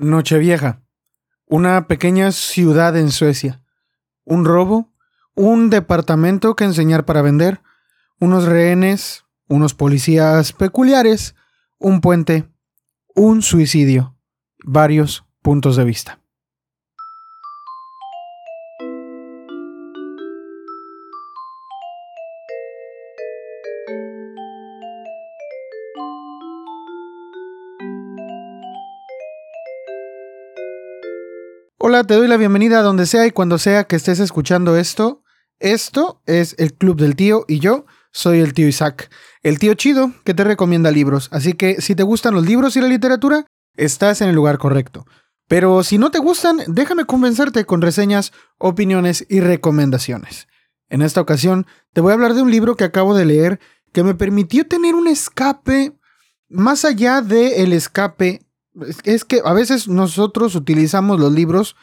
Nochevieja. Una pequeña ciudad en Suecia. Un robo. Un departamento que enseñar para vender. Unos rehenes. Unos policías peculiares. Un puente. Un suicidio. Varios puntos de vista. Hola, te doy la bienvenida a donde sea y cuando sea que estés escuchando esto. Esto es el Club del Tío y yo soy el tío Isaac, el tío chido que te recomienda libros. Así que si te gustan los libros y la literatura, estás en el lugar correcto. Pero si no te gustan, déjame convencerte con reseñas, opiniones y recomendaciones. En esta ocasión te voy a hablar de un libro que acabo de leer que me permitió tener un escape más allá del el escape es que a veces nosotros utilizamos los libros,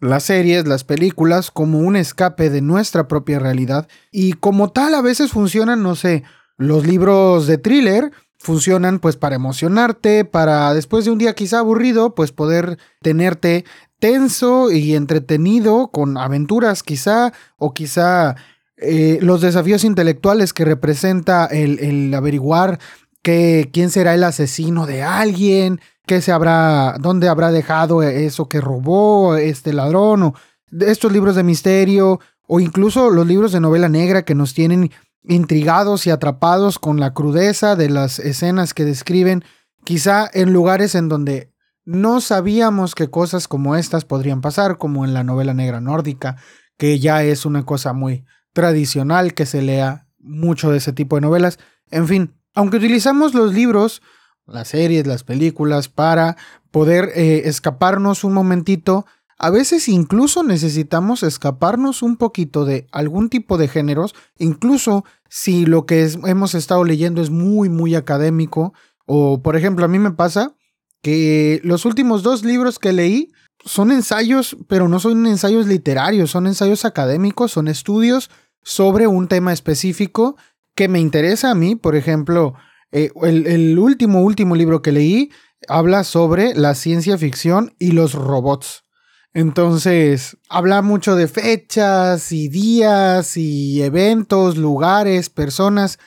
las series, las películas como un escape de nuestra propia realidad y como tal a veces funcionan, no sé, los libros de thriller funcionan pues para emocionarte, para después de un día quizá aburrido, pues poder tenerte tenso y entretenido con aventuras quizá o quizá eh, los desafíos intelectuales que representa el, el averiguar que, quién será el asesino de alguien, qué se habrá, dónde habrá dejado eso que robó este ladrón, o estos libros de misterio, o incluso los libros de novela negra que nos tienen intrigados y atrapados con la crudeza de las escenas que describen, quizá en lugares en donde no sabíamos que cosas como estas podrían pasar, como en la novela negra nórdica, que ya es una cosa muy tradicional que se lea mucho de ese tipo de novelas. En fin, aunque utilizamos los libros las series, las películas, para poder eh, escaparnos un momentito. A veces incluso necesitamos escaparnos un poquito de algún tipo de géneros, incluso si lo que hemos estado leyendo es muy, muy académico. O, por ejemplo, a mí me pasa que los últimos dos libros que leí son ensayos, pero no son ensayos literarios, son ensayos académicos, son estudios sobre un tema específico que me interesa a mí. Por ejemplo, eh, el, último, último libro que leí habla sobre la ciencia ficción y los robots. Entonces, habla mucho de fechas y días y eventos, lugares, personas.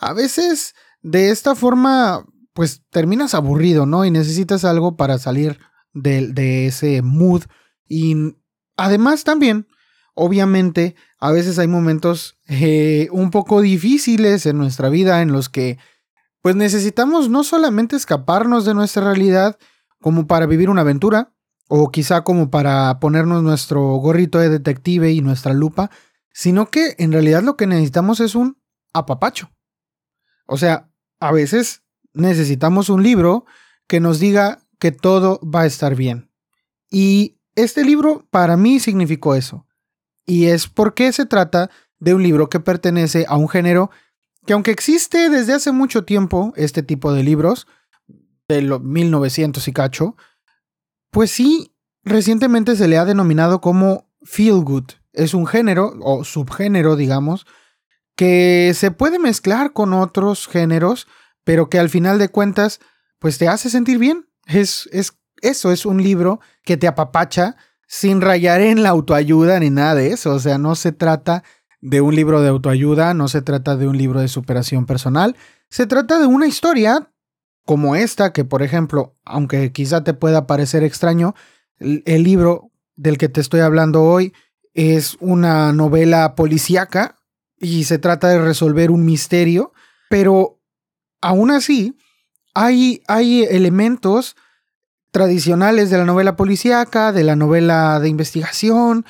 A veces, de esta forma, pues terminas aburrido, ¿no? Y necesitas algo para salir de, ese mood. Y además también, obviamente, a veces hay momentos eh, un poco difíciles en nuestra vida en los que pues necesitamos no solamente escaparnos de nuestra realidad como para vivir una aventura, o quizá como para ponernos nuestro gorrito de detective y nuestra lupa, sino que en realidad lo que necesitamos es un apapacho. O sea, a veces necesitamos un libro que nos diga que todo va a estar bien. Y este libro para mí significó eso. Y es porque se trata de un libro que pertenece a un género que aunque existe desde hace mucho tiempo este tipo de libros, de los 1900 y cacho, pues sí, recientemente se le ha denominado como feel good. Es un género o subgénero, digamos, que se puede mezclar con otros géneros, pero que al final de cuentas, pues te hace sentir bien. Es, es eso, es un libro que te apapacha sin rayar en la autoayuda ni nada de eso. O sea, no se trata de un libro de autoayuda, no se trata de un libro de superación personal, se trata de una historia como esta, que por ejemplo, aunque quizá te pueda parecer extraño, el, libro del que te estoy hablando hoy es una novela policíaca y se trata de resolver un misterio, pero aún así hay, hay elementos tradicionales de la novela policíaca, de la novela de investigación,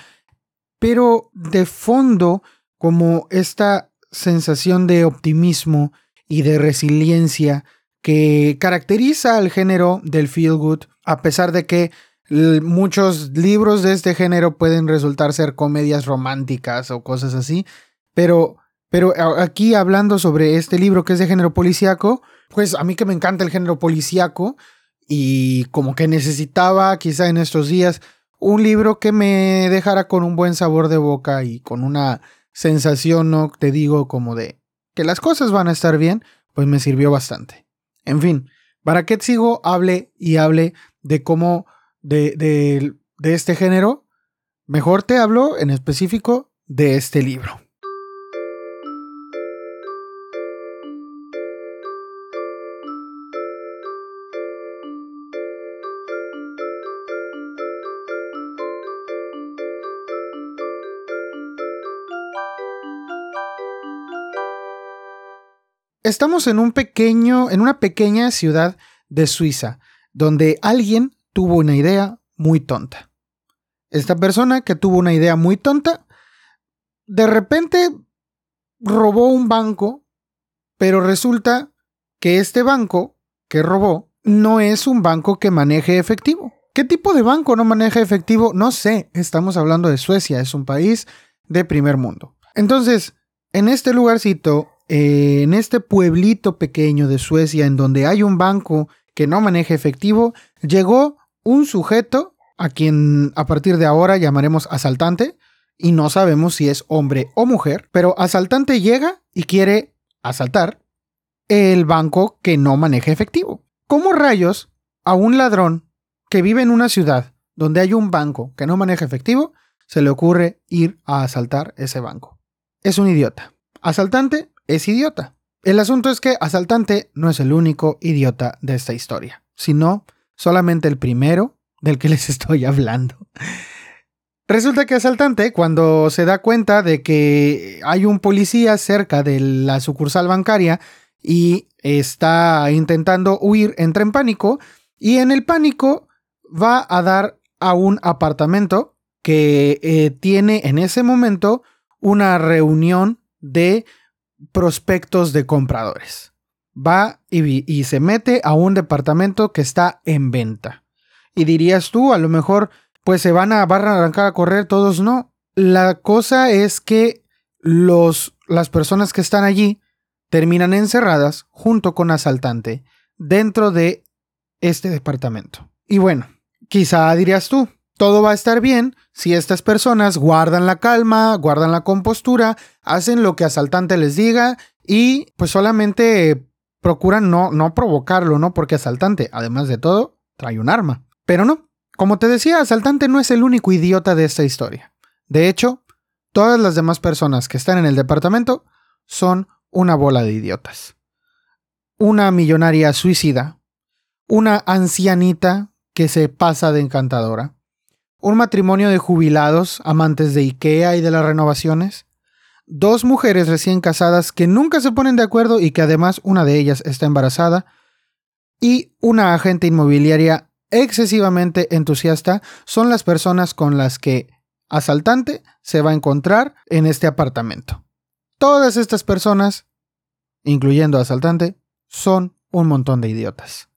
pero de fondo como esta sensación de optimismo y de resiliencia que caracteriza al género del feel good, a pesar de que muchos libros de este género pueden resultar ser comedias románticas o cosas así, pero, pero aquí hablando sobre este libro que es de género policíaco, pues a mí que me encanta el género policíaco y como que necesitaba quizá en estos días un libro que me dejara con un buen sabor de boca y con una sensación, no te digo como de que las cosas van a estar bien, pues me sirvió bastante. En fin, para que sigo hable y hable de cómo de, de este género, mejor te hablo en específico de este libro. Estamos en un pequeño, en una pequeña ciudad de Suiza, donde alguien tuvo una idea muy tonta. Esta persona que tuvo una idea muy tonta, de repente robó un banco, pero resulta que este banco que robó no es un banco que maneje efectivo. ¿Qué tipo de banco no maneja efectivo? No sé, estamos hablando de Suecia, es un país de primer mundo. Entonces, en este lugarcito eh, en este pueblito pequeño de Suecia, en donde hay un banco que no maneja efectivo, llegó un sujeto a quien a partir de ahora llamaremos asaltante, y no sabemos si es hombre o mujer, pero asaltante llega y quiere asaltar el banco que no maneja efectivo. ¿Cómo rayos a un ladrón que vive en una ciudad donde hay un banco que no maneja efectivo se le ocurre ir a asaltar ese banco? Es un idiota. Asaltante es idiota. El asunto es que Asaltante no es el único idiota de esta historia, sino solamente el primero del que les estoy hablando. Resulta que Asaltante, cuando se da cuenta de que hay un policía cerca de la sucursal bancaria y está intentando huir, entra en pánico y en el pánico va a dar a un apartamento que eh, tiene en ese momento una reunión de prospectos de compradores. Va y, se mete a un departamento que está en venta. Y dirías tú, a lo mejor, pues se van a, van a arrancar a correr, todos no. La cosa es que los, las personas que están allí terminan encerradas junto con asaltante dentro de este departamento. Y bueno, quizá dirías tú, todo va a estar bien si estas personas guardan la calma, guardan la compostura, hacen lo que asaltante les diga y pues solamente procuran no, no provocarlo, ¿no? Porque asaltante, además de todo, trae un arma. Pero no, como te decía, asaltante no es el único idiota de esta historia. De hecho, todas las demás personas que están en el departamento son una bola de idiotas. Una millonaria suicida, una ancianita que se pasa de encantadora, un matrimonio de jubilados, amantes de IKEA y de las renovaciones, dos mujeres recién casadas que nunca se ponen de acuerdo y que además una de ellas está embarazada, y una agente inmobiliaria excesivamente entusiasta son las personas con las que asaltante se va a encontrar en este apartamento. Todas estas personas, incluyendo asaltante, son un montón de idiotas.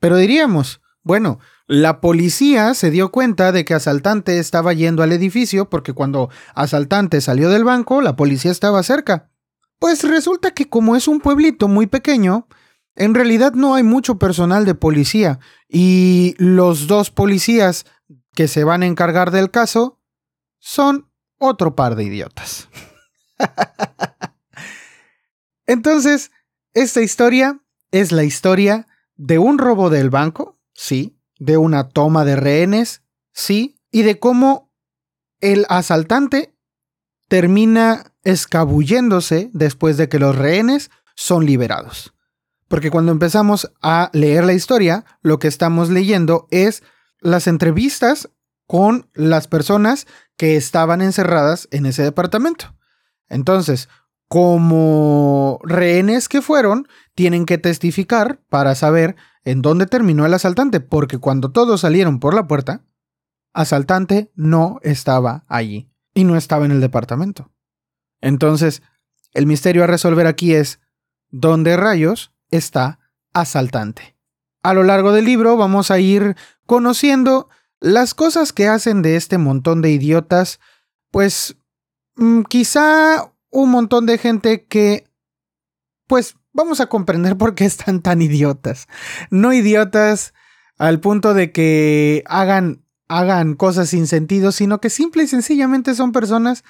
Pero diríamos, bueno, la policía se dio cuenta de que Asaltante estaba yendo al edificio porque cuando Asaltante salió del banco, la policía estaba cerca. Pues resulta que como es un pueblito muy pequeño, en realidad no hay mucho personal de policía y los dos policías que se van a encargar del caso son otro par de idiotas. Entonces, esta historia es la historia de un robo del banco, sí, de una toma de rehenes, sí, y de cómo el asaltante termina escabulléndose después de que los rehenes son liberados. Porque cuando empezamos a leer la historia, lo que estamos leyendo es las entrevistas con las personas que estaban encerradas en ese departamento. Entonces, como rehenes que fueron, tienen que testificar para saber en dónde terminó el asaltante, porque cuando todos salieron por la puerta, asaltante no estaba allí y no estaba en el departamento. Entonces, el misterio a resolver aquí es, ¿dónde rayos está asaltante? A lo largo del libro vamos a ir conociendo las cosas que hacen de este montón de idiotas, pues mm, quizá un montón de gente que, pues vamos a comprender por qué están tan idiotas. No idiotas al punto de que hagan, hagan cosas sin sentido, sino que simple y sencillamente son personas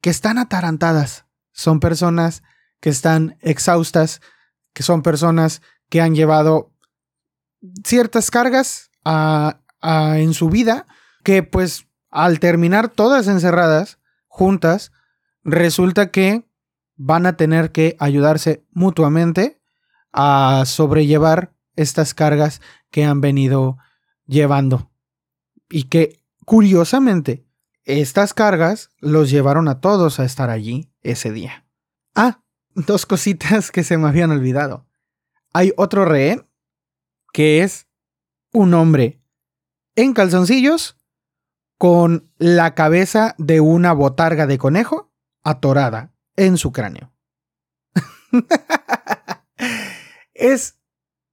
que están atarantadas. Son personas que están exhaustas, que son personas que han llevado ciertas cargas en su vida que pues al terminar todas encerradas, juntas, resulta que van a tener que ayudarse mutuamente a sobrellevar estas cargas que han venido llevando. Y que, curiosamente, estas cargas los llevaron a todos a estar allí ese día. Ah, dos cositas que se me habían olvidado. Hay otro rehén que es un hombre en calzoncillos con la cabeza de una botarga de conejo atorada en su cráneo. es,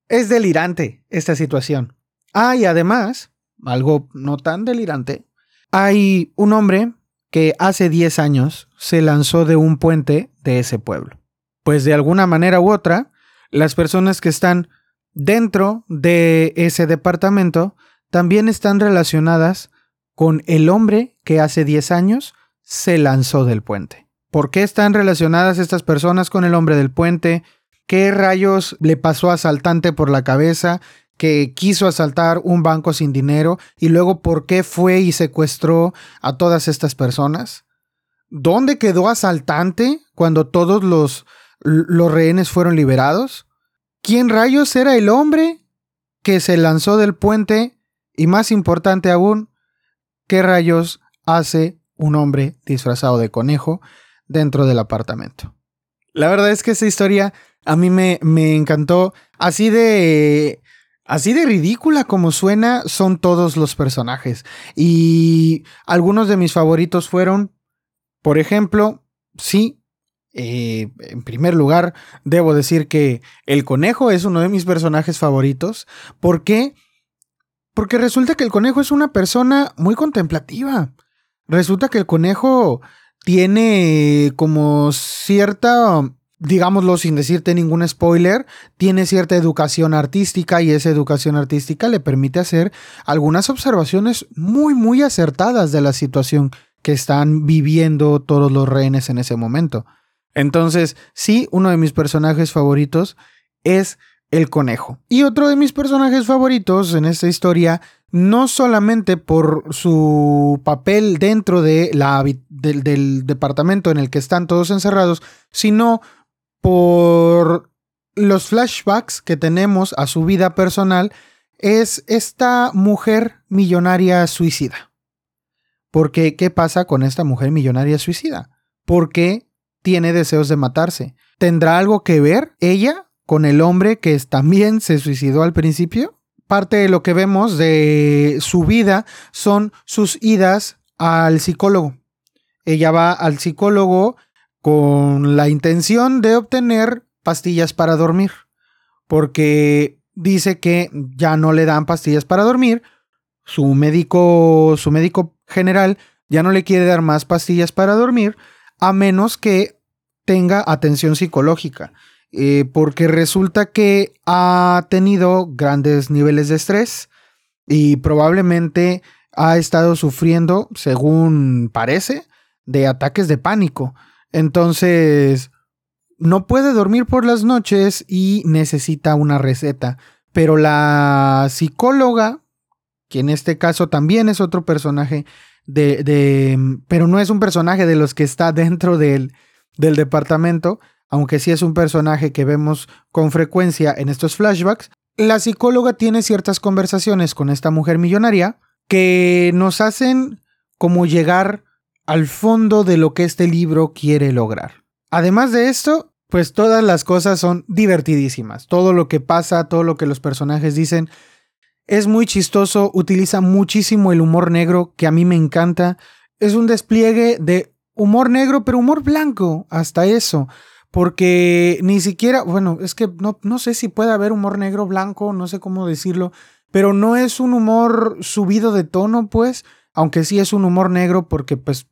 es delirante esta situación. Ah, y además, algo no tan delirante, hay un hombre que hace 10 años se lanzó de un puente de ese pueblo. Pues de alguna manera u otra, las personas que están dentro de ese departamento también están relacionadas con el hombre que hace 10 años se lanzó del puente. ¿Por qué están relacionadas estas personas con el hombre del puente? ¿Qué rayos le pasó a asaltante por la cabeza que quiso asaltar un banco sin dinero? Y luego, ¿por qué fue y secuestró a todas estas personas? ¿Dónde quedó asaltante cuando todos los, los rehenes fueron liberados? ¿Quién rayos era el hombre que se lanzó del puente? Y más importante aún, ¿qué rayos hace un hombre disfrazado de conejo dentro del apartamento. La verdad es que esa historia a mí me, me encantó. Así de. Así de ridícula como suena, son todos los personajes. Y algunos de mis favoritos fueron, por ejemplo, sí, eh, en primer lugar, debo decir que el conejo es uno de mis personajes favoritos. ¿Por qué? Porque resulta que el conejo es una persona muy contemplativa. Resulta que el conejo tiene como cierta, digámoslo sin decirte ningún spoiler, tiene cierta educación artística y esa educación artística le permite hacer algunas observaciones muy, muy acertadas de la situación que están viviendo todos los rehenes en ese momento. Entonces, sí, uno de mis personajes favoritos es el conejo. Y otro de mis personajes favoritos en esta historia no solamente por su papel dentro del, departamento en el que están todos encerrados, sino por los flashbacks que tenemos a su vida personal, es esta mujer millonaria suicida. Porque, ¿qué pasa con esta mujer millonaria suicida? ¿Por qué tiene deseos de matarse? ¿Tendrá algo que ver ella con el hombre que también se suicidó al principio? Parte de lo que vemos de su vida son sus idas al psicólogo. Ella va al psicólogo con la intención de obtener pastillas para dormir, porque dice que ya no le dan pastillas para dormir. Su médico, su médico general ya no le quiere dar más pastillas para dormir a menos que tenga atención psicológica. Eh, porque resulta que ha tenido grandes niveles de estrés y probablemente ha estado sufriendo, según parece, de ataques de pánico. Entonces, no puede dormir por las noches y necesita una receta. Pero la psicóloga, que en este caso también es otro personaje de, de pero no es un personaje de los que está dentro del, del departamento, aunque sí es un personaje que vemos con frecuencia en estos flashbacks, la psicóloga tiene ciertas conversaciones con esta mujer millonaria que nos hacen como llegar al fondo de lo que este libro quiere lograr. Además de esto, pues todas las cosas son divertidísimas. Todo lo que pasa, todo lo que los personajes dicen es muy chistoso, utiliza muchísimo el humor negro que a mí me encanta. Es un despliegue de humor negro, pero humor blanco, hasta eso porque ni siquiera, bueno, es que no, no sé si puede haber humor negro blanco, no sé cómo decirlo, pero no es un humor subido de tono, pues, aunque sí es un humor negro porque, pues,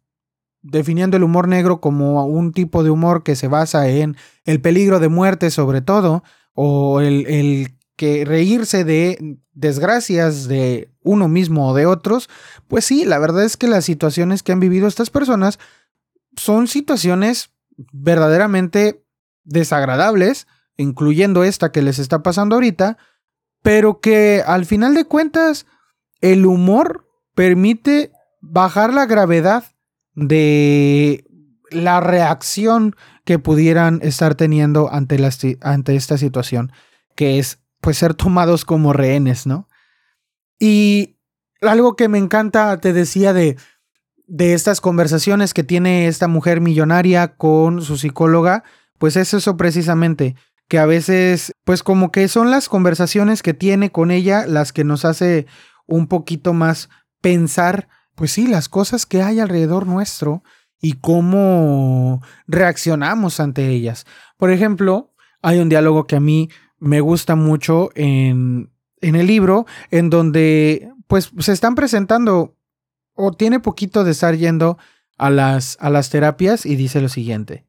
definiendo el humor negro como un tipo de humor que se basa en el peligro de muerte sobre todo, o el, el que reírse de desgracias de uno mismo o de otros, pues sí, la verdad es que las situaciones que han vivido estas personas son situaciones verdaderamente desagradables, incluyendo esta que les está pasando ahorita, pero que al final de cuentas el humor permite bajar la gravedad de la reacción que pudieran estar teniendo ante, ante esta situación, que es pues ser tomados como rehenes, ¿no? Y algo que me encanta, te decía de, de estas conversaciones que tiene esta mujer millonaria con su psicóloga, pues es eso precisamente, que a veces, pues como que son las conversaciones que tiene con ella las que nos hace un poquito más pensar, pues sí, las cosas que hay alrededor nuestro y cómo reaccionamos ante ellas. Por ejemplo, hay un diálogo que a mí me gusta mucho en, en el libro, en donde pues se están presentando o tiene poquito de estar yendo a las, a las terapias y dice lo siguiente.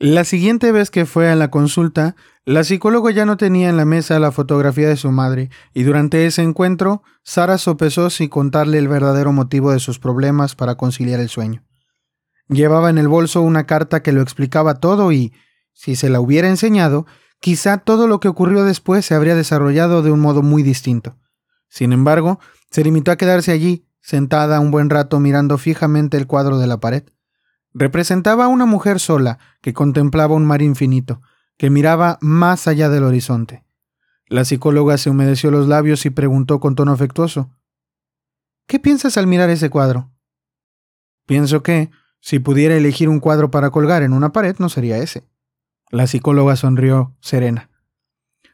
La siguiente vez que fue a la consulta, la psicóloga ya no tenía en la mesa la fotografía de su madre, y durante ese encuentro, Sara sopesó si contarle el verdadero motivo de sus problemas para conciliar el sueño. Llevaba en el bolso una carta que lo explicaba todo y, si se la hubiera enseñado, quizá todo lo que ocurrió después se habría desarrollado de un modo muy distinto. Sin embargo, se limitó a quedarse allí, sentada un buen rato mirando fijamente el cuadro de la pared. Representaba a una mujer sola que contemplaba un mar infinito, que miraba más allá del horizonte. La psicóloga se humedeció los labios y preguntó con tono afectuoso ¿Qué piensas al mirar ese cuadro? Pienso que, si pudiera elegir un cuadro para colgar en una pared, no sería ese. La psicóloga sonrió serena.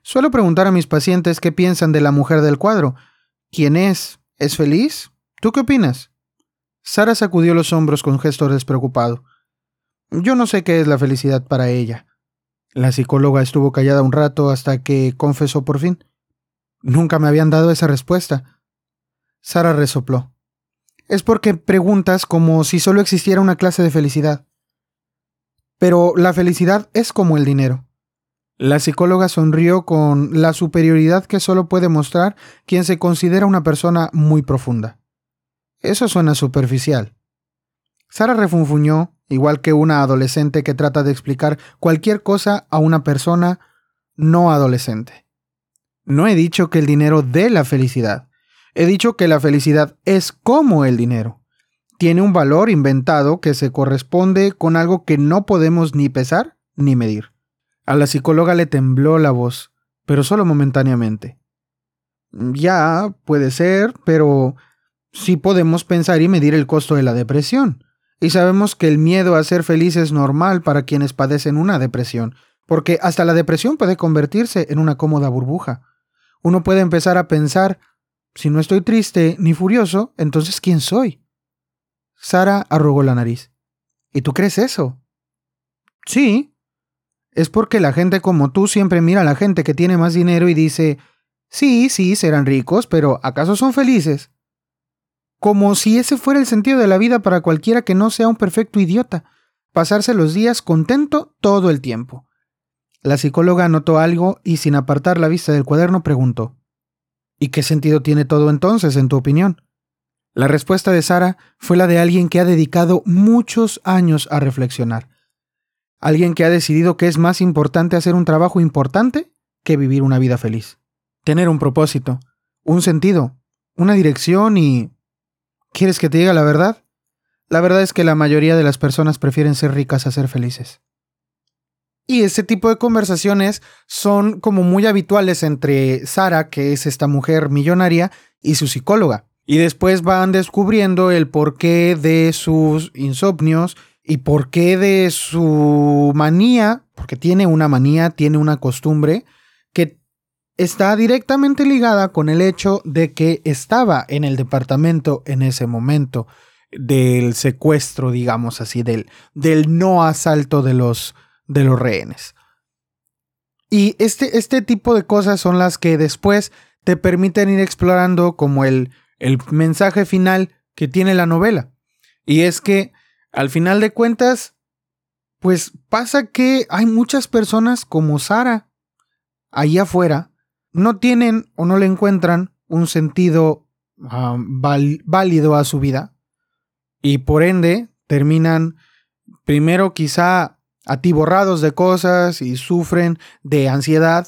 Suelo preguntar a mis pacientes qué piensan de la mujer del cuadro. ¿Quién es? ¿Es feliz? ¿Tú qué opinas? Sara sacudió los hombros con gesto despreocupado. Yo no sé qué es la felicidad para ella. La psicóloga estuvo callada un rato hasta que confesó por fin. Nunca me habían dado esa respuesta. Sara resopló. Es porque preguntas como si solo existiera una clase de felicidad. Pero la felicidad es como el dinero. La psicóloga sonrió con la superioridad que solo puede mostrar quien se considera una persona muy profunda. Eso suena superficial. Sara refunfuñó, igual que una adolescente que trata de explicar cualquier cosa a una persona no adolescente. No he dicho que el dinero dé la felicidad. He dicho que la felicidad es como el dinero. Tiene un valor inventado que se corresponde con algo que no podemos ni pesar ni medir. A la psicóloga le tembló la voz, pero solo momentáneamente. Ya, puede ser, pero sí podemos pensar y medir el costo de la depresión. Y sabemos que el miedo a ser feliz es normal para quienes padecen una depresión, porque hasta la depresión puede convertirse en una cómoda burbuja. Uno puede empezar a pensar, si no estoy triste ni furioso, entonces ¿quién soy? Sara arrugó la nariz. ¿Y tú crees eso? Sí. Es porque la gente como tú siempre mira a la gente que tiene más dinero y dice, sí, sí, serán ricos, pero ¿acaso son felices? como si ese fuera el sentido de la vida para cualquiera que no sea un perfecto idiota, pasarse los días contento todo el tiempo. La psicóloga notó algo y sin apartar la vista del cuaderno preguntó, ¿Y qué sentido tiene todo entonces, en tu opinión? La respuesta de Sara fue la de alguien que ha dedicado muchos años a reflexionar. Alguien que ha decidido que es más importante hacer un trabajo importante que vivir una vida feliz. Tener un propósito, un sentido, una dirección y ¿Quieres que te diga la verdad? La verdad es que la mayoría de las personas prefieren ser ricas a ser felices. Y ese tipo de conversaciones son como muy habituales entre Sara, que es esta mujer millonaria, y su psicóloga. Y después van descubriendo el porqué de sus insomnios y porqué de su manía, porque tiene una manía, tiene una costumbre que está directamente ligada con el hecho de que estaba en el departamento en ese momento del secuestro, digamos así, del, del no asalto de los, de los rehenes. Y este, este tipo de cosas son las que después te permiten ir explorando como el, el mensaje final que tiene la novela. Y es que, al final de cuentas, pues pasa que hay muchas personas como Sara, ahí afuera, no tienen o no le encuentran un sentido ah, válido a su vida y por ende terminan primero quizá atiborrados de cosas y sufren de ansiedad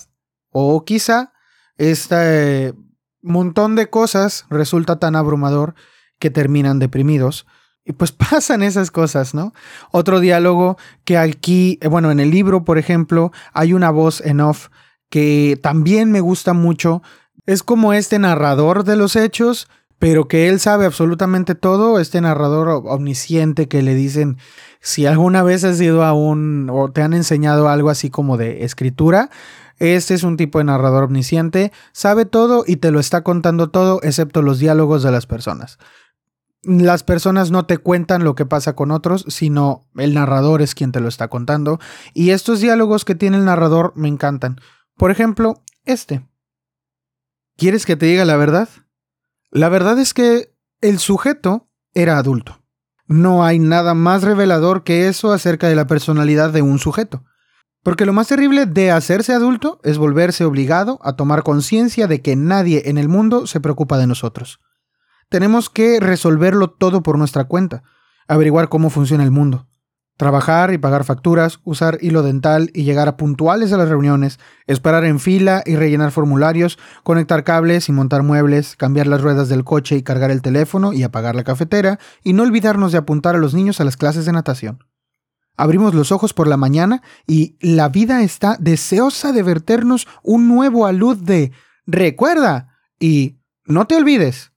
o quizá Este montón de cosas resulta tan abrumador que terminan deprimidos. Y pues pasan esas cosas, ¿no? Otro diálogo que aquí, eh, bueno, en el libro, por ejemplo, hay una voz en off que también me gusta mucho. Es como este narrador de los hechos, pero que él sabe absolutamente todo, este narrador omnisciente que le dicen, si alguna vez has ido a un, o te han enseñado algo así como de escritura, este es un tipo de narrador omnisciente, sabe todo y te lo está contando todo, excepto los diálogos de las personas. Las personas no te cuentan lo que pasa con otros, sino el narrador es quien te lo está contando. Y estos diálogos que tiene el narrador me encantan. Por ejemplo, este. ¿Quieres que te diga la verdad? La verdad es que el sujeto era adulto. No hay nada más revelador que eso acerca de la personalidad de un sujeto. Porque lo más terrible de hacerse adulto es volverse obligado a tomar conciencia de que nadie en el mundo se preocupa de nosotros. Tenemos que resolverlo todo por nuestra cuenta, averiguar cómo funciona el mundo, Trabajar y pagar facturas, usar hilo dental y llegar a puntuales a las reuniones, esperar en fila y rellenar formularios, conectar cables y montar muebles, cambiar las ruedas del coche y cargar el teléfono y apagar la cafetera, y no olvidarnos de apuntar a los niños a las clases de natación. Abrimos los ojos por la mañana y la vida está deseosa de verternos un nuevo alud de recuerda y no te olvides.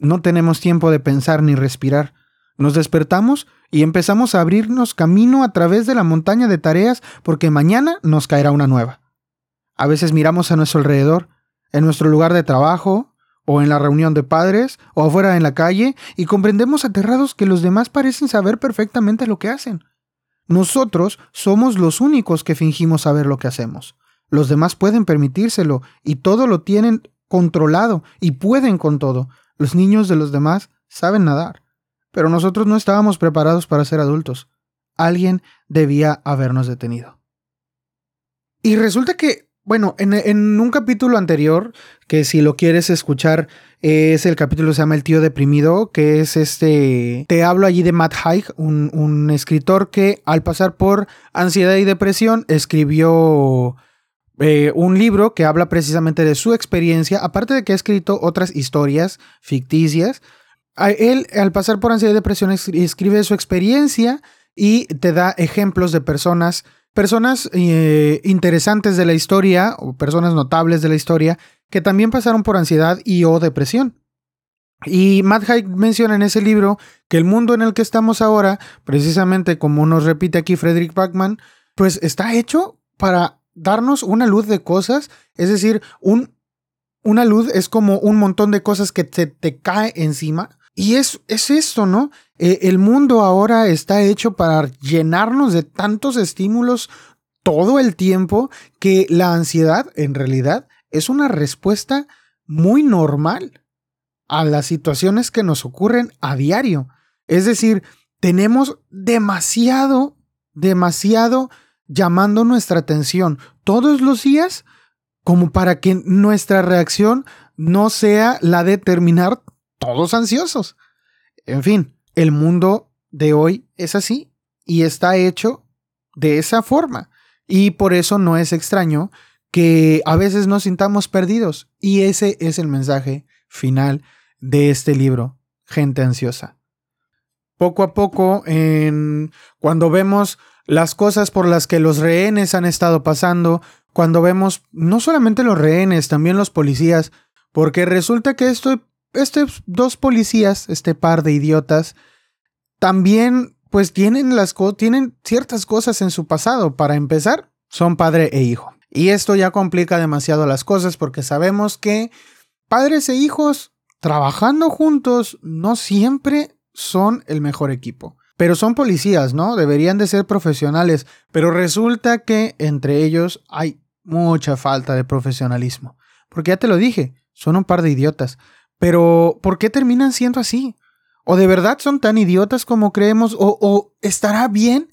No tenemos tiempo de pensar ni respirar. Nos despertamos y empezamos a abrirnos camino a través de la montaña de tareas porque mañana nos caerá una nueva. A veces miramos a nuestro alrededor, en nuestro lugar de trabajo, o en la reunión de padres, o afuera en la calle, y comprendemos aterrados que los demás parecen saber perfectamente lo que hacen. Nosotros somos los únicos que fingimos saber lo que hacemos. Los demás pueden permitírselo y todo lo tienen controlado y pueden con todo. Los niños de los demás saben nadar. Pero nosotros no estábamos preparados para ser adultos. Alguien debía habernos detenido. Y resulta que, bueno, en, un capítulo anterior, que si lo quieres escuchar, es el capítulo que se llama El tío deprimido, que es este... Te hablo allí de Matt Haig, un, un escritor que al pasar por ansiedad y depresión escribió... Eh, un libro que habla precisamente de su experiencia, aparte de que ha escrito otras historias ficticias, él, al pasar por ansiedad y depresión, escribe su experiencia y te da ejemplos de personas, personas eh, interesantes de la historia o personas notables de la historia que también pasaron por ansiedad y o depresión. Y Matt Haig menciona en ese libro que el mundo en el que estamos ahora, precisamente como nos repite aquí Frederick Backman, pues está hecho para darnos una luz de cosas, es decir, un, una luz es como un montón de cosas que se te cae encima y es, es esto, ¿no? Eh, el mundo ahora está hecho para llenarnos de tantos estímulos todo el tiempo que la ansiedad en realidad es una respuesta muy normal a las situaciones que nos ocurren a diario. Es decir, tenemos demasiado, demasiado llamando nuestra atención todos los días como para que nuestra reacción no sea la de terminar todos ansiosos. En fin, el mundo de hoy es así y está hecho de esa forma. Y por eso no es extraño que a veces nos sintamos perdidos. Y ese es el mensaje final de este libro, Gente Ansiosa. Poco a poco, cuando vemos las cosas por las que los rehenes han estado pasando, cuando vemos no solamente los rehenes, también los policías, porque resulta que esto estos dos policías, este par de idiotas, también pues tienen ciertas cosas en su pasado. Para empezar, son padre e hijo. Y esto ya complica demasiado las cosas porque sabemos que padres e hijos trabajando juntos no siempre son el mejor equipo. Pero son policías, ¿no? Deberían de ser profesionales. Pero resulta que entre ellos hay mucha falta de profesionalismo. Porque ya te lo dije, son un par de idiotas. Pero, ¿por qué terminan siendo así? ¿O de verdad son tan idiotas como creemos? ¿O, estará bien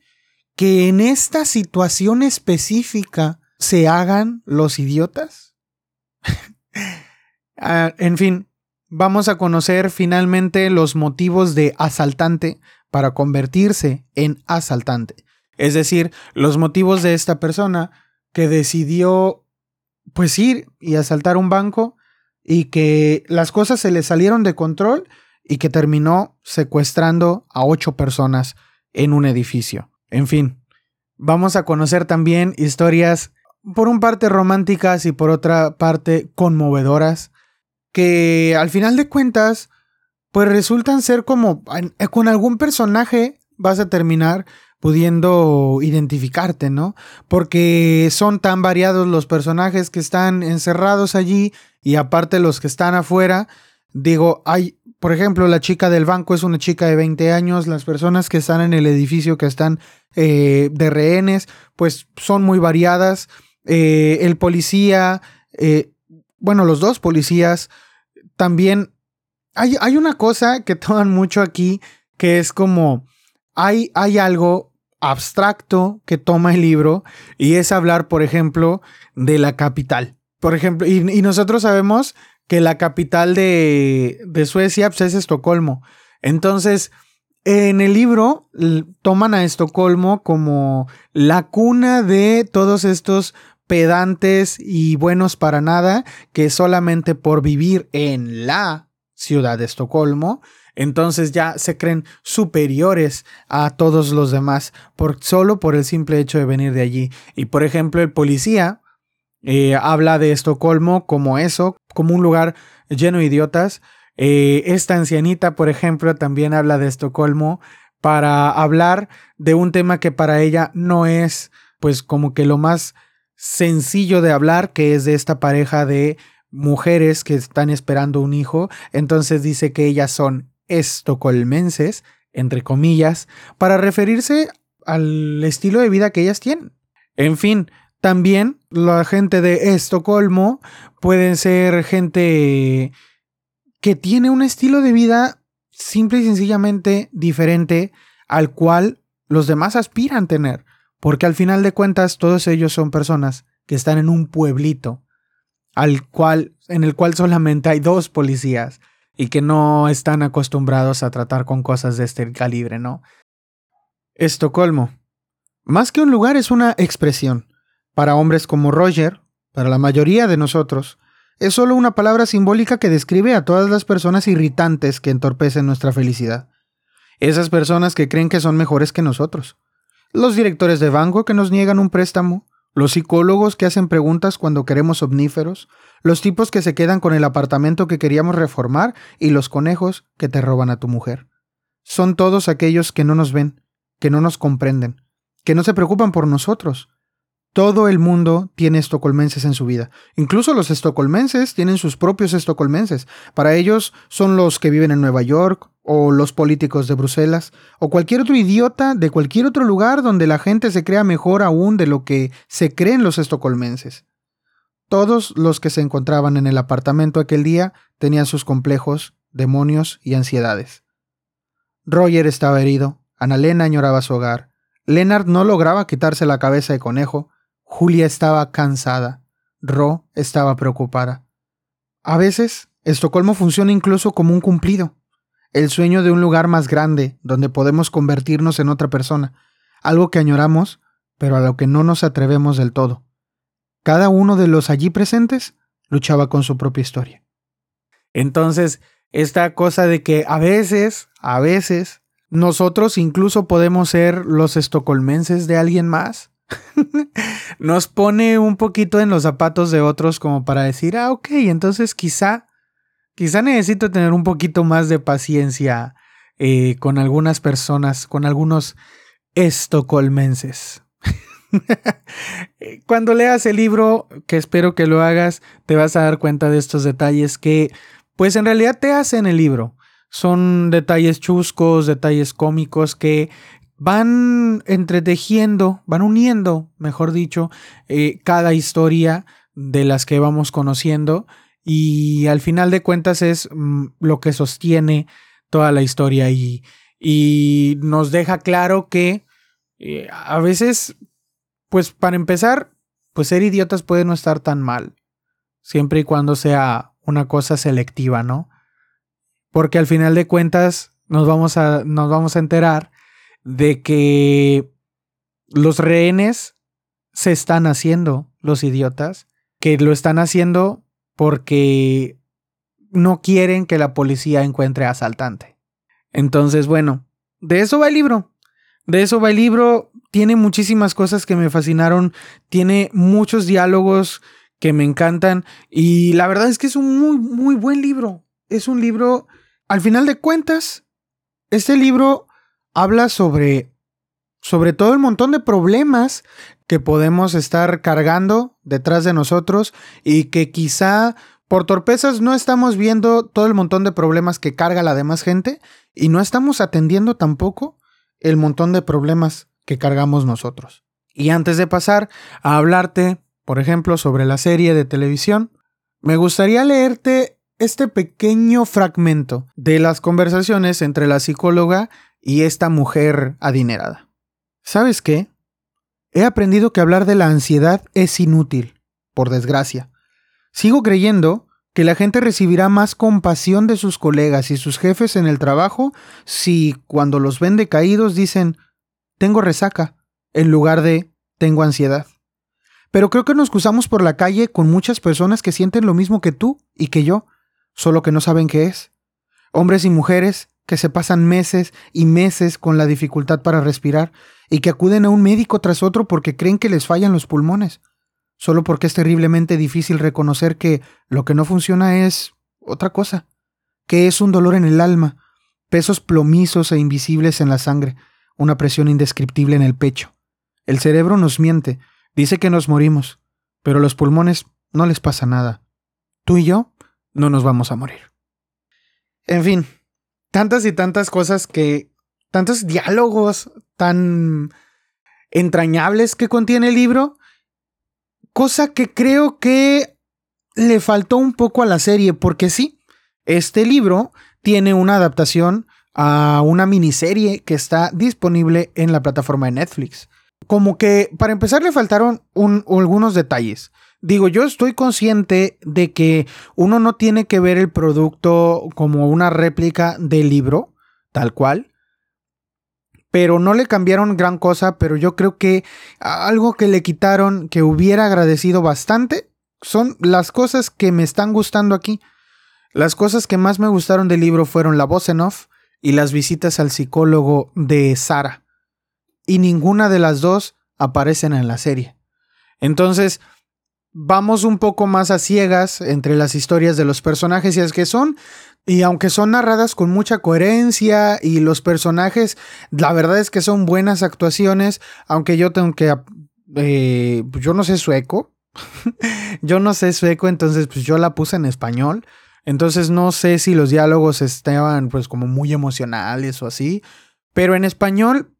que en esta situación específica se hagan los idiotas? Ah, en fin, vamos a conocer finalmente los motivos de asaltante para convertirse en asaltante. Es decir, los motivos de esta persona que decidió pues ir y asaltar un banco y que las cosas se le salieron de control y que terminó secuestrando a ocho personas en un edificio. En fin, vamos a conocer también historias por un parte románticas y por otra parte conmovedoras que al final de cuentas pues resultan ser como eh, con algún personaje vas a terminar pudiendo identificarte, ¿no? Porque son tan variados los personajes que están encerrados allí y aparte los que están afuera. Digo, hay, por ejemplo, la chica del banco es una chica de 20 años, las personas que están en el edificio que están eh, de rehenes, pues son muy variadas. Eh, el policía, bueno, los dos policías, también hay, hay una cosa que toman mucho aquí, que es como, hay, hay algo abstracto que toma el libro y es hablar, por ejemplo, de la capital. Por ejemplo, y, nosotros sabemos que la capital de, de Suecia pues, es Estocolmo. Entonces, en el libro toman a Estocolmo como la cuna de todos estos pedantes y buenos para nada que solamente por vivir en la ciudad de Estocolmo, entonces ya se creen superiores a todos los demás por, solo por el simple hecho de venir de allí. Y por ejemplo, el policía eh, habla de Estocolmo como eso, como un lugar lleno de idiotas. Eh, esta ancianita, por ejemplo, también habla de Estocolmo para hablar de un tema que para ella no es pues como que lo más sencillo de hablar, que es de esta pareja de mujeres que están esperando un hijo. Entonces dice que ellas son estocolmenses, entre comillas, para referirse al estilo de vida que ellas tienen. En fin, también la gente de Estocolmo puede ser gente que tiene un estilo de vida simple y sencillamente diferente al cual los demás aspiran tener, porque al final de cuentas todos ellos son personas que están en un pueblito al cual en el cual solamente hay dos policías y que no están acostumbrados a tratar con cosas de este calibre, ¿no? Estocolmo. Más que un lugar es una expresión. Para hombres como Roger, para la mayoría de nosotros, es solo una palabra simbólica que describe a todas las personas irritantes que entorpecen nuestra felicidad. Esas personas que creen que son mejores que nosotros. Los directores de banco que nos niegan un préstamo, los psicólogos que hacen preguntas cuando queremos omníferos, los tipos que se quedan con el apartamento que queríamos reformar y los conejos que te roban a tu mujer. Son todos aquellos que no nos ven, que no nos comprenden, que no se preocupan por nosotros. Todo el mundo tiene estocolmenses en su vida. Incluso los estocolmenses tienen sus propios estocolmenses. Para ellos son los que viven en Nueva York, o los políticos de Bruselas, o cualquier otro idiota de cualquier otro lugar donde la gente se crea mejor aún de lo que se creen los estocolmenses. Todos los que se encontraban en el apartamento aquel día tenían sus complejos, demonios y ansiedades. Roger estaba herido, Annalena añoraba su hogar, Leonard no lograba quitarse la cabeza de conejo, Julia estaba cansada, Ro estaba preocupada. A veces, Estocolmo funciona incluso como un cumplido el sueño de un lugar más grande donde podemos convertirnos en otra persona, algo que añoramos, pero a lo que no nos atrevemos del todo. Cada uno de los allí presentes luchaba con su propia historia. Entonces, esta cosa de que a veces, a veces, nosotros incluso podemos ser los estocolmenses de alguien más, nos pone un poquito en los zapatos de otros como para decir, ah, ok, entonces quizá Quizá necesito tener un poquito más de paciencia eh, con algunas personas, con algunos estocolmenses. Cuando leas el libro, que espero que lo hagas, te vas a dar cuenta de estos detalles que, pues en realidad te hacen el libro. Son detalles chuscos, detalles cómicos que van entretejiendo, van uniendo, mejor dicho, eh, cada historia de las que vamos conociendo y al final de cuentas es mm, lo que sostiene toda la historia y, y nos deja claro que eh, a veces, pues para empezar, pues ser idiotas puede no estar tan mal, siempre y cuando sea una cosa selectiva, ¿no? Porque al final de cuentas nos vamos a, nos vamos a enterar de que los rehenes se están haciendo los idiotas que lo están haciendo porque no quieren que la policía encuentre asaltante. Entonces, bueno, de eso va el libro. De eso va el libro. Tiene muchísimas cosas que me fascinaron. Tiene muchos diálogos que me encantan. Y la verdad es que es un muy, muy buen libro. Es un libro, al final de cuentas, este libro habla sobre, sobre todo el montón de problemas que podemos estar cargando detrás de nosotros y que quizá por torpezas no estamos viendo todo el montón de problemas que carga la demás gente y no estamos atendiendo tampoco el montón de problemas que cargamos nosotros. Y antes de pasar a hablarte, por ejemplo, sobre la serie de televisión, me gustaría leerte este pequeño fragmento de las conversaciones entre la psicóloga y esta mujer adinerada. ¿Sabes qué? He aprendido que hablar de la ansiedad es inútil, por desgracia. Sigo creyendo que la gente recibirá más compasión de sus colegas y sus jefes en el trabajo si cuando los ven decaídos dicen tengo resaca en lugar de tengo ansiedad. Pero creo que nos cruzamos por la calle con muchas personas que sienten lo mismo que tú y que yo, solo que no saben qué es. Hombres y mujeres que se pasan meses y meses con la dificultad para respirar y que acuden a un médico tras otro porque creen que les fallan los pulmones, solo porque es terriblemente difícil reconocer que lo que no funciona es otra cosa, que es un dolor en el alma, pesos plomizos e invisibles en la sangre, una presión indescriptible en el pecho. El cerebro nos miente, dice que nos morimos, pero los pulmones no les pasa nada. Tú y yo no nos vamos a morir. En fin, tantas y tantas cosas que, tantos diálogos tan entrañables que contiene el libro, cosa que creo que le faltó un poco a la serie, porque sí, este libro tiene una adaptación a una miniserie que está disponible en la plataforma de Netflix. Como que para empezar le faltaron algunos detalles. Digo, yo estoy consciente de que uno no tiene que ver el producto como una réplica del libro, tal cual, pero no le cambiaron gran cosa, pero yo creo que algo que le quitaron que hubiera agradecido bastante son las cosas que me están gustando aquí. Las cosas que más me gustaron del libro fueron la voz en off y las visitas al psicólogo de Sara. Y ninguna de las dos aparecen en la serie. Entonces, vamos un poco más a ciegas entre las historias de los personajes y es que son y aunque son narradas con mucha coherencia y los personajes, la verdad es que son buenas actuaciones, aunque yo tengo que, eh, pues yo no sé sueco, yo no sé sueco, entonces pues yo la puse en español, entonces no sé si los diálogos estaban pues como muy emocionales o así, pero en español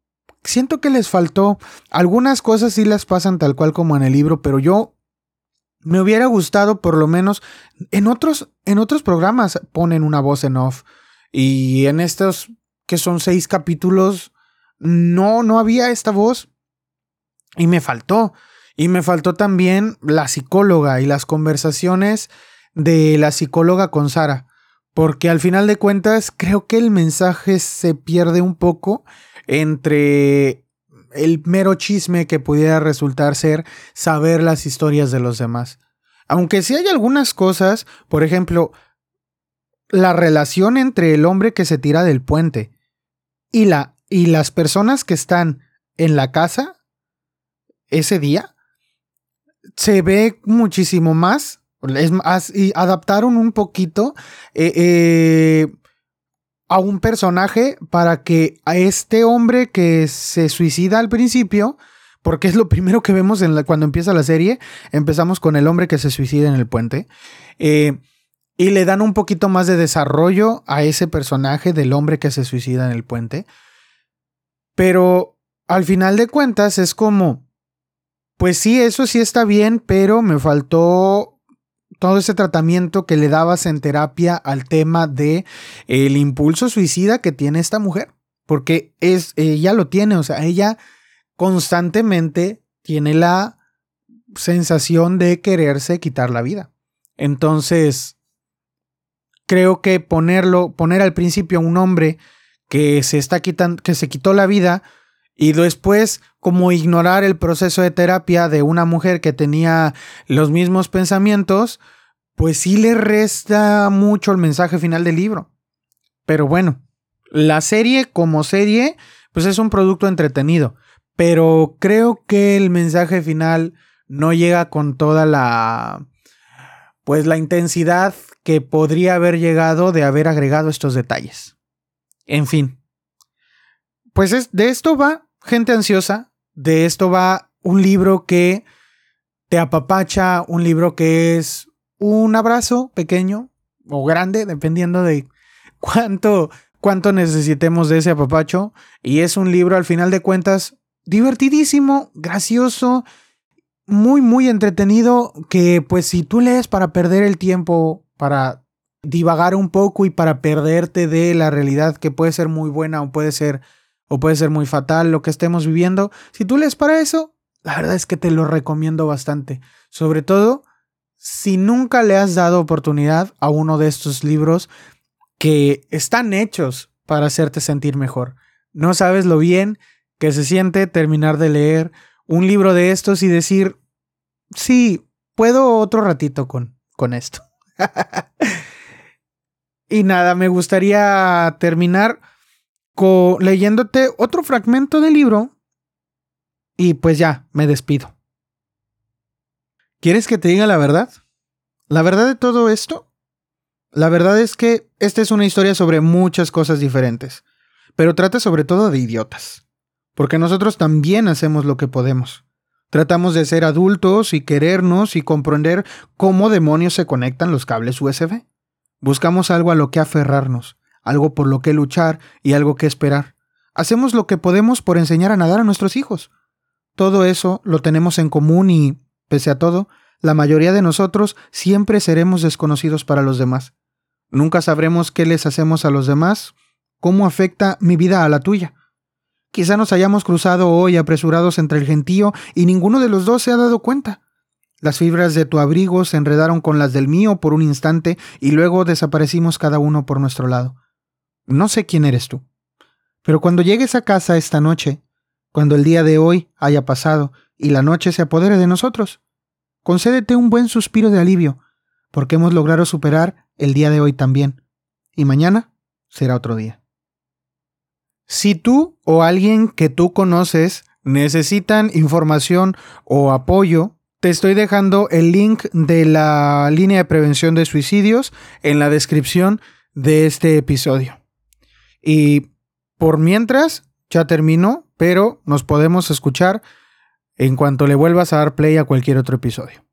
siento que les faltó, algunas cosas sí las pasan tal cual como en el libro, pero yo me hubiera gustado por lo menos en otros en otros programas ponen una voz en off. Y en estos que son seis capítulos no no había esta voz. Y me faltó. Y me faltó también la psicóloga y las conversaciones de la psicóloga con Sara. Porque al final de cuentas creo que el mensaje se pierde un poco entre el mero chisme que pudiera resultar ser saber las historias de los demás. Aunque sí hay algunas cosas, por ejemplo, la relación entre el hombre que se tira del puente y, la, y las personas que están en la casa ese día, se ve muchísimo más. Y adaptaron un poquito eh, eh, a un personaje para que a este hombre que se suicida al principio, porque es lo primero que vemos cuando empieza la serie, empezamos con el hombre que se suicida en el puente, eh, y le dan un poquito más de desarrollo a ese personaje del hombre que se suicida en el puente, pero al final de cuentas es como, pues sí, eso sí está bien, pero me faltó todo ese tratamiento que le dabas en terapia al tema de el impulso suicida que tiene esta mujer, porque es ella lo tiene, o sea, ella constantemente tiene la sensación de quererse quitar la vida. Entonces, creo que ponerlo, poner al principio a un hombre que se está quitando, que se quitó la vida Y después, como ignorar el proceso de terapia de una mujer que tenía los mismos pensamientos, pues sí le resta mucho el mensaje final del libro. Pero bueno, la serie como serie, pues es un producto entretenido. Pero creo que el mensaje final no llega con toda la pues la intensidad que podría haber llegado de haber agregado estos detalles. En fin. Pues es, de esto va gente ansiosa, de esto va un libro que te apapacha, un libro que es un abrazo pequeño o grande, dependiendo de cuánto, cuánto necesitemos de ese apapacho. Y es un libro, al final de cuentas, divertidísimo, gracioso muy, muy entretenido que pues si tú lees para perder el tiempo, para divagar un poco y para perderte de la realidad que puede ser muy buena o puede ser o puede ser muy fatal lo que estemos viviendo, si tú lees para eso, la verdad es que te lo recomiendo bastante. Sobre todo si nunca le has dado oportunidad a uno de estos libros que están hechos para hacerte sentir mejor. No sabes lo bien que se siente terminar de leer un libro de estos y decir, sí, puedo otro ratito con, con esto. y nada, me gustaría terminar leyéndote otro fragmento del libro y pues ya, me despido. ¿Quieres que te diga la verdad? La verdad de todo esto, la verdad es que esta es una historia sobre muchas cosas diferentes, pero trata sobre todo de idiotas porque nosotros también hacemos lo que podemos. Tratamos de ser adultos y querernos y comprender cómo demonios se conectan los cables USB. Buscamos algo a lo que aferrarnos, algo por lo que luchar y algo que esperar. Hacemos lo que podemos por enseñar a nadar a nuestros hijos. Todo eso lo tenemos en común y, pese a todo, la mayoría de nosotros siempre seremos desconocidos para los demás. Nunca sabremos qué les hacemos a los demás, cómo afecta mi vida a la tuya. Quizá nos hayamos cruzado hoy apresurados entre el gentío y ninguno de los dos se ha dado cuenta. Las fibras de tu abrigo se enredaron con las del mío por un instante y luego desaparecimos cada uno por nuestro lado. No sé quién eres tú. Pero cuando llegues a casa esta noche, cuando el día de hoy haya pasado y la noche se apodere de nosotros, concédete un buen suspiro de alivio, porque hemos logrado superar el día de hoy también, y mañana será otro día. Si tú o alguien que tú conoces necesitan información o apoyo, te estoy dejando el link de la línea de prevención de suicidios en la descripción de este episodio. Y por mientras, ya terminó, pero nos podemos escuchar en cuanto le vuelvas a dar play a cualquier otro episodio.